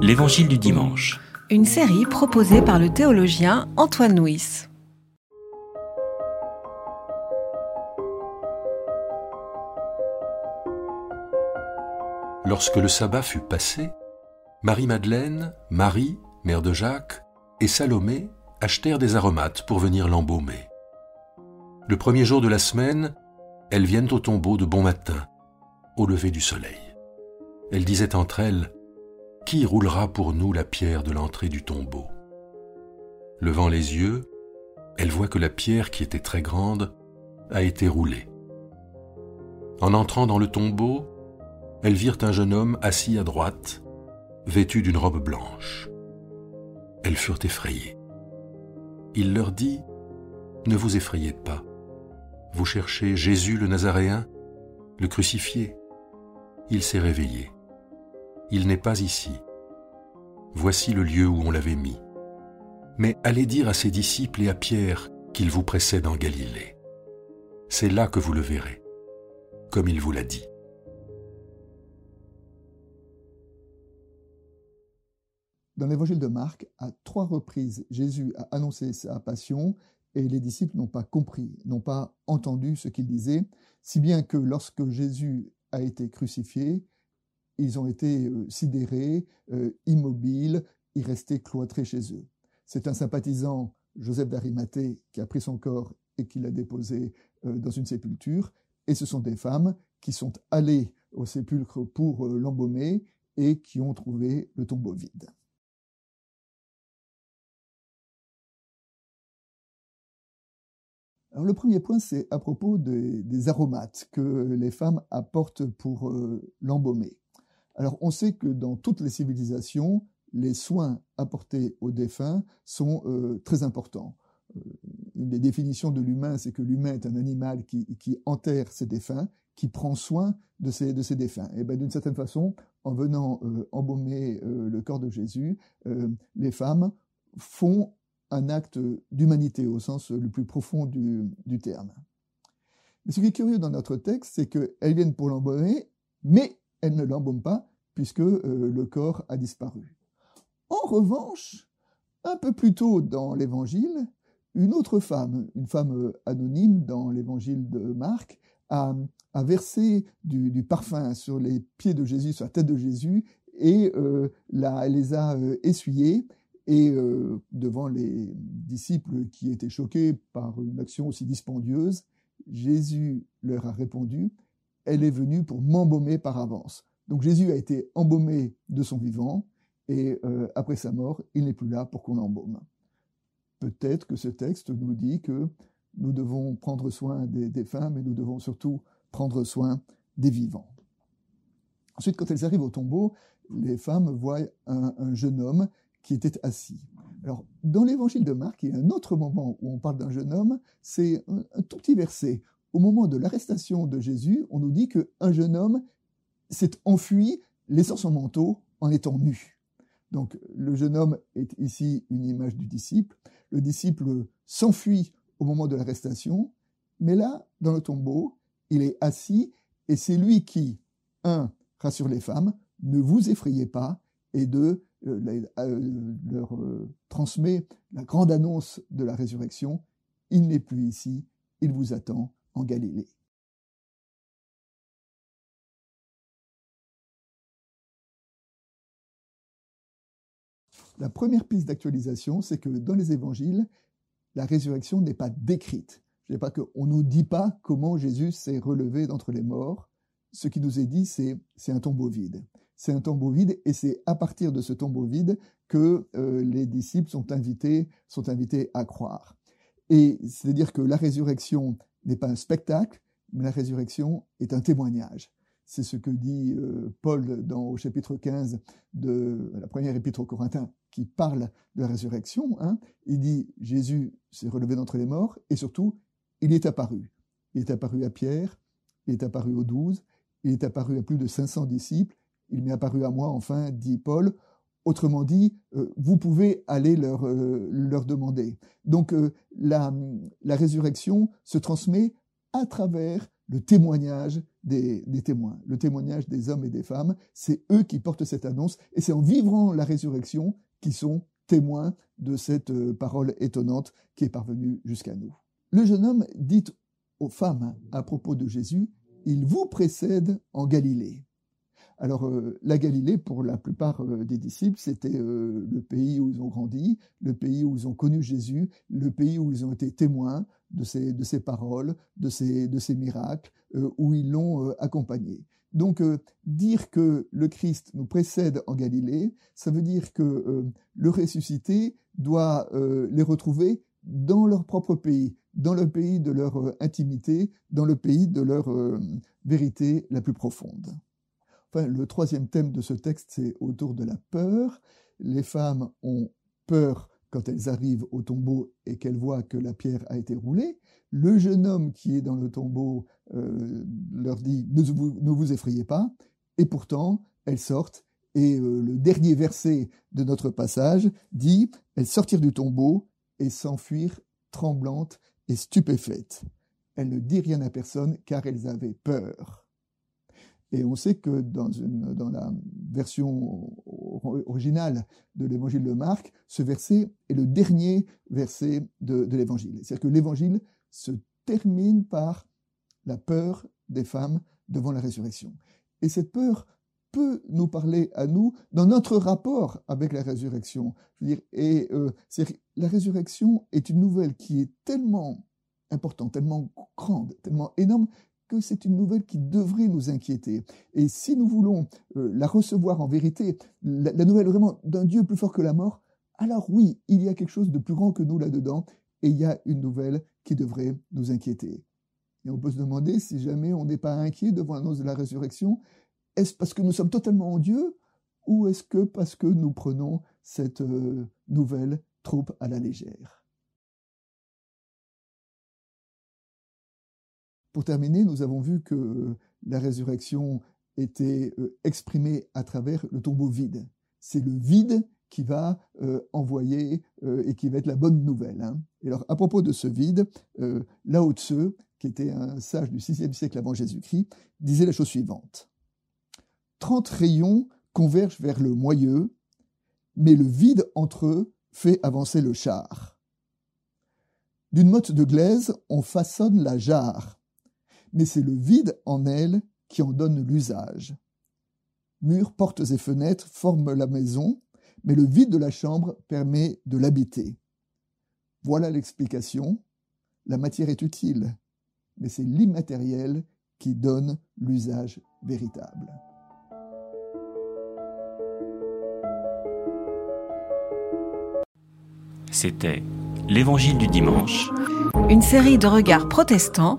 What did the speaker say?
L'Évangile du dimanche. Une série proposée par le théologien Antoine Nuis. Lorsque le sabbat fut passé, Marie-Madeleine, Marie, mère de Jacques, et Salomé achetèrent des aromates pour venir l'embaumer. Le premier jour de la semaine, elles viennent au tombeau de bon matin, au lever du soleil. Elles disaient entre elles, Qui roulera pour nous la pierre de l'entrée du tombeau? Levant les yeux, elles voient que la pierre qui était très grande a été roulée. En entrant dans le tombeau, elles virent un jeune homme assis à droite, vêtu d'une robe blanche. Elles furent effrayées. Il leur dit, Ne vous effrayez pas. Vous cherchez Jésus le Nazaréen, le crucifié. Il s'est réveillé. Il n'est pas ici. Voici le lieu où on l'avait mis. Mais allez dire à ses disciples et à Pierre qu'il vous précède en Galilée. C'est là que vous le verrez, comme il vous l'a dit. Dans l'évangile de Marc, à trois reprises, Jésus a annoncé sa passion et les disciples n'ont pas compris, n'ont pas entendu ce qu'il disait, si bien que lorsque Jésus a été crucifié, ils ont été euh, sidérés, euh, immobiles, ils restaient cloîtrés chez eux. C'est un sympathisant, Joseph d'Arimathée, qui a pris son corps et qui l'a déposé euh, dans une sépulture, et ce sont des femmes qui sont allées au sépulcre pour l'embaumer et qui ont trouvé le tombeau vide. Le premier point, c'est à propos des aromates que les femmes apportent pour l'embaumer. Alors, on sait que dans toutes les civilisations, les soins apportés aux défunts sont euh, très importants. Euh, une des définitions de l'humain, c'est que l'humain est un animal qui, enterre ses défunts, qui prend soin de ses, de ses défunts. Et bien, d'une certaine façon, en venant embaumer le corps de Jésus, les femmes font un acte d'humanité au sens le plus profond du, terme. Mais ce qui est curieux dans notre texte, c'est qu'elles viennent pour l'embaumer, mais elles ne l'embaument pas puisque euh, le corps a disparu. En revanche, un peu plus tôt dans l'Évangile, une autre femme, une femme anonyme dans l'Évangile de Marc, a, versé du, parfum sur les pieds de Jésus, sur la tête de Jésus, et euh, les a euh, essuyés et euh, devant les disciples qui étaient choqués par une action aussi dispendieuse, Jésus leur a répondu, Elle est venue pour m'embaumer par avance. Donc Jésus a été embaumé de son vivant, et euh, après sa mort, il n'est plus là pour qu'on l'embaume. Peut-être que ce texte nous dit que nous devons prendre soin des défunts, mais nous devons surtout prendre soin des vivants. Ensuite, quand elles arrivent au tombeau, les femmes voient un jeune homme qui était assis. Alors, dans l'évangile de Marc, il y a un autre moment où on parle d'un jeune homme, c'est un, tout petit verset. Au moment de l'arrestation de Jésus, on nous dit qu'un jeune homme s'est enfui, laissant son manteau en étant nu. Donc, le jeune homme est ici une image du disciple. Le disciple s'enfuit au moment de l'arrestation, mais là, dans le tombeau, il est assis et c'est lui qui, un, rassure les femmes, ne vous effrayez pas, et deux, euh, euh, leur euh, transmet la grande annonce de la résurrection. Il n'est plus ici, il vous attend Galilée. La première piste d'actualisation, c'est que dans les évangiles, la résurrection n'est pas décrite. Je ne pas qu'on ne nous dit pas comment Jésus s'est relevé d'entre les morts. Ce qui nous est dit, c'est un tombeau vide c'est un tombeau vide, et c'est à partir de ce tombeau vide que euh, les disciples sont invités, sont invités à croire. Et c'est-à-dire que la résurrection n'est pas un spectacle, mais la résurrection est un témoignage. C'est ce que dit euh, Paul dans, au chapitre 15 de la première épître aux Corinthiens, qui parle de la résurrection. Hein. Il dit Jésus s'est relevé d'entre les morts, et surtout, il est apparu. Il est apparu à Pierre, il est apparu aux douze, il est apparu à plus de 500 disciples, il m'est apparu à moi, enfin, dit Paul. Autrement dit, euh, vous pouvez aller leur, euh, leur demander. Donc euh, la, la, résurrection se transmet à travers le témoignage des, témoins, le témoignage des hommes et des femmes. C'est eux qui portent cette annonce et c'est en vivant la résurrection qu'ils sont témoins de cette parole étonnante qui est parvenue jusqu'à nous. Le jeune homme dit aux femmes à propos de Jésus, il vous précède en Galilée. Alors, euh, la Galilée, pour la plupart euh, des disciples, c'était euh, le pays où ils ont grandi, le pays où ils ont connu Jésus, le pays où ils ont été témoins de ses, paroles, de ses, de ses miracles, où ils l'ont accompagné. Donc, dire que le Christ nous précède en Galilée, ça veut dire que le ressuscité doit les retrouver dans leur propre pays, dans le pays de leur intimité, dans le pays de leur vérité la plus profonde le troisième thème de ce texte, c'est autour de la peur. Les femmes ont peur quand elles arrivent au tombeau et qu'elles voient que la pierre a été roulée. Le jeune homme qui est dans le tombeau euh, leur dit ne vous, effrayez pas. Et pourtant, elles sortent. Et euh, le dernier verset de notre passage dit elles sortirent du tombeau et s'enfuirent tremblantes et stupéfaites. Elles ne dirent rien à personne car elles avaient peur. Et on sait que dans, la version originale de l'évangile de Marc, ce verset est le dernier verset de, de l'évangile. C'est-à-dire que l'évangile se termine par la peur des femmes devant la résurrection. Et cette peur peut nous parler à nous dans notre rapport avec la résurrection. Je veux dire, et euh, la résurrection est une nouvelle qui est tellement importante, tellement grande, tellement énorme que c'est une nouvelle qui devrait nous inquiéter. Et si nous voulons euh, la recevoir en vérité, la, nouvelle vraiment d'un Dieu plus fort que la mort, alors oui, il y a quelque chose de plus grand que nous là-dedans, et il y a une nouvelle qui devrait nous inquiéter. Et on peut se demander si jamais on n'est pas inquiet devant l'annonce de la résurrection, est-ce parce que nous sommes totalement en Dieu, ou est-ce que parce que nous prenons cette euh, nouvelle trop à la légère? Pour terminer, nous avons vu que euh, la résurrection était euh, exprimée à travers le tombeau vide. C'est le vide qui va euh, envoyer et qui va être la bonne nouvelle. Hein. Et alors, à propos de ce vide, Lao Tse, qui était un sage du VIe siècle avant Jésus-Christ, disait la chose suivante. Trente rayons convergent vers le moyeu, mais le vide entre eux fait avancer le char. D'une motte de glaise, on façonne la jarre mais c'est le vide en elle qui en donne l'usage. Murs, portes et fenêtres forment la maison, mais le vide de la chambre permet de l'habiter. Voilà l'explication. La matière est utile, mais c'est l'immatériel qui donne l'usage véritable. C'était l'Évangile du dimanche. Une série de regards protestants